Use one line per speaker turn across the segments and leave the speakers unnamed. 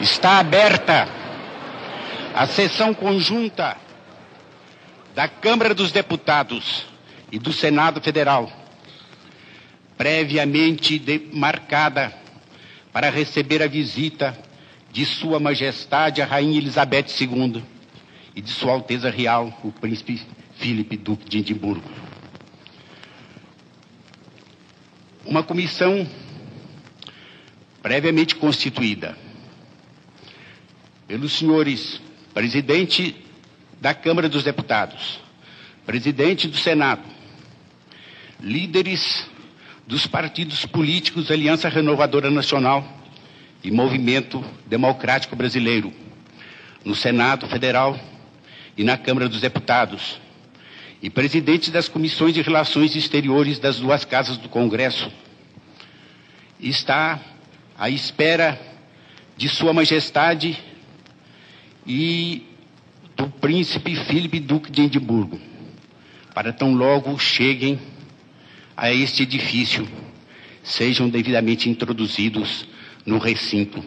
Está aberta a sessão conjunta da Câmara dos Deputados e do Senado Federal, previamente marcada para receber a visita de Sua Majestade a Rainha Elizabeth II e de Sua Alteza Real, o Príncipe Filipe Duque de Edimburgo. Uma comissão previamente constituída pelos senhores presidente da Câmara dos Deputados, presidente do Senado, líderes dos partidos políticos Aliança Renovadora Nacional e Movimento Democrático Brasileiro, no Senado Federal e na Câmara dos Deputados, e presidentes das comissões de relações exteriores das duas casas do Congresso, está à espera de Sua Majestade e do príncipe Filipe Duque de Edimburgo, para tão logo cheguem a este edifício, sejam devidamente introduzidos no recinto.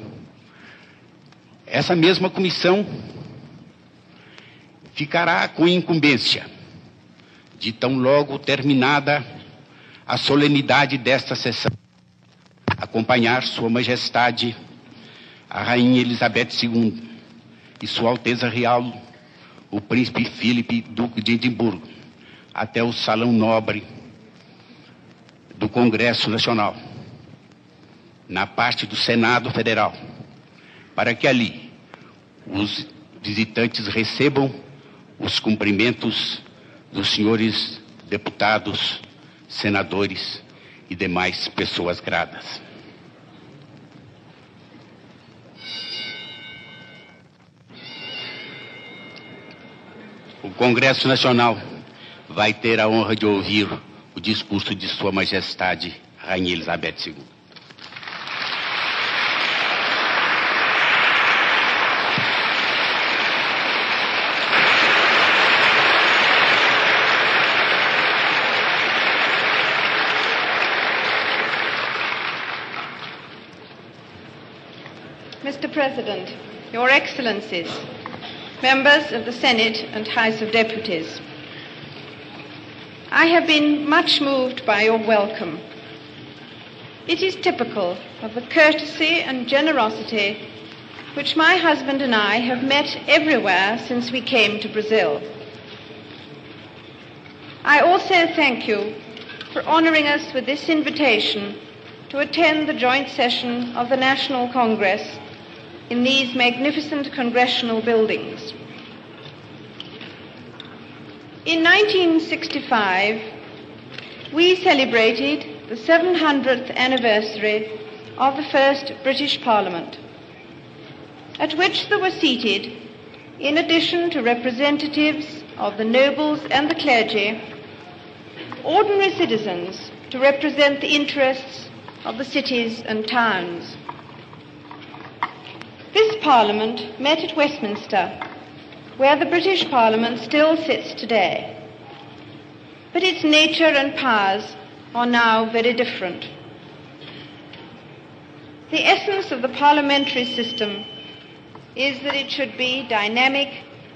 Essa mesma comissão ficará com incumbência de tão logo terminada a solenidade desta sessão, acompanhar Sua Majestade a Rainha Elizabeth II e Sua Alteza Real, o Príncipe Filipe, Duque de Edimburgo, até o Salão Nobre do Congresso Nacional, na parte do Senado Federal, para que ali os visitantes recebam os cumprimentos dos senhores deputados, senadores e demais pessoas gradas. O Congresso Nacional vai ter a honra de ouvir o discurso de Sua Majestade Rainha Elizabeth II.
Mr. President, Your Excellencies, members of the Senate and House of Deputies, I have been much moved by your welcome. It is typical of the courtesy and generosity which my husband and I have met everywhere since we came to Brazil. I also thank you for honoring us with this invitation to attend the joint session of the National Congress in these magnificent congressional buildings. In 1965, we celebrated the 700th anniversary of the first British Parliament, at which there were seated, in addition to representatives of the nobles and the clergy, ordinary citizens to represent the interests of the cities and towns. Parliament met at Westminster, where the British Parliament still sits today. But its nature and powers are now very different. The essence of the parliamentary system is that it should be dynamic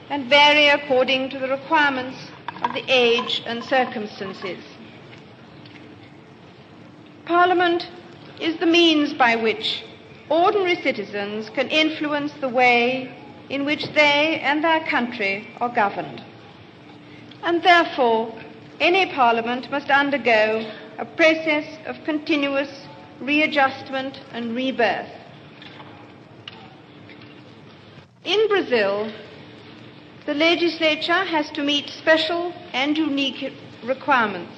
and vary according to the requirements of the age and circumstances. Parliament is the means by which ordinary citizens can influence the way in which they and their country are governed. And therefore, any parliament must undergo a process of continuous readjustment and rebirth. In Brazil, the legislature has to meet special and unique requirements.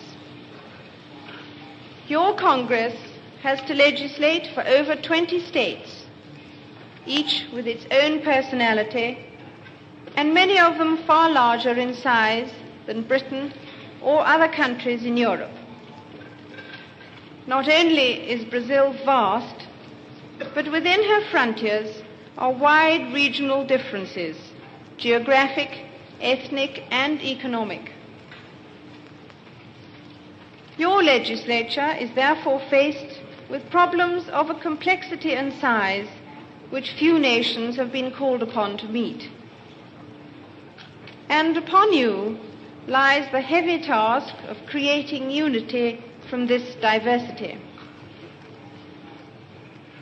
Your Congress has to legislate for over 20 states, each with its own personality, and many of them far larger in size than Britain or other countries in Europe. Not only is Brazil vast, but within her frontiers are wide regional differences, geographic, ethnic, and economic. Your legislature is therefore faced with problems of a complexity and size which few nations have been called upon to meet. And upon you lies the heavy task of creating unity from this diversity.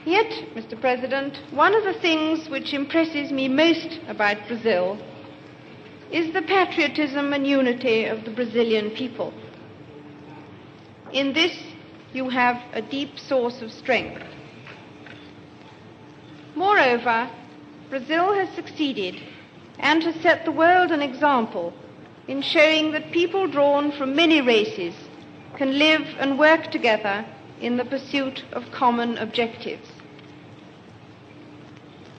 Yet, Mr. President, one of the things which impresses me most about Brazil is the patriotism and unity of the Brazilian people. In this, you have a deep source of strength. Moreover, Brazil has succeeded and has set the world an example in showing that people drawn from many races can live and work together in the pursuit of common objectives.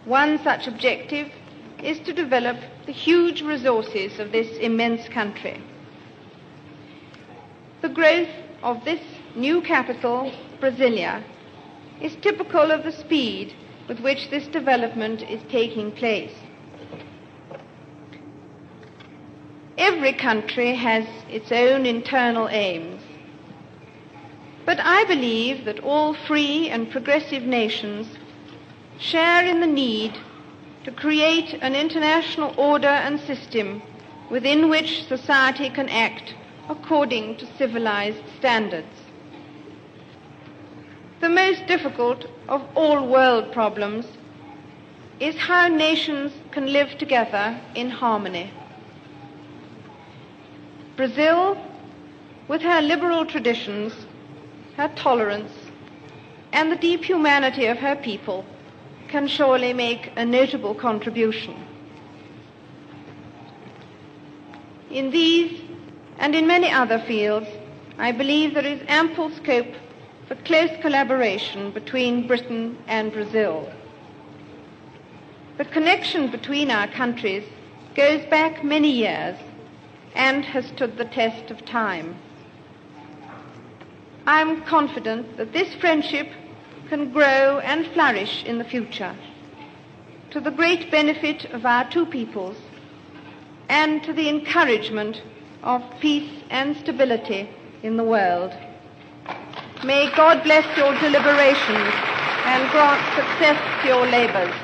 One such objective is to develop the huge resources of this immense country. The growth of this new capital, Brasilia, is typical of the speed with which this development is taking place. Every country has its own internal aims. But I believe that all free and progressive nations share in the need to create an international order and system within which society can act according to civilized standards. The most difficult of all world problems is how nations can live together in harmony. Brazil, with her liberal traditions, her tolerance, and the deep humanity of her people, can surely make a notable contribution. In these and in many other fields, I believe there is ample scope for close collaboration between Britain and Brazil. The connection between our countries goes back many years and has stood the test of time. I am confident that this friendship can grow and flourish in the future to the great benefit of our two peoples and to the encouragement of peace and stability in the world. May God bless your deliberations and grant success to your labors.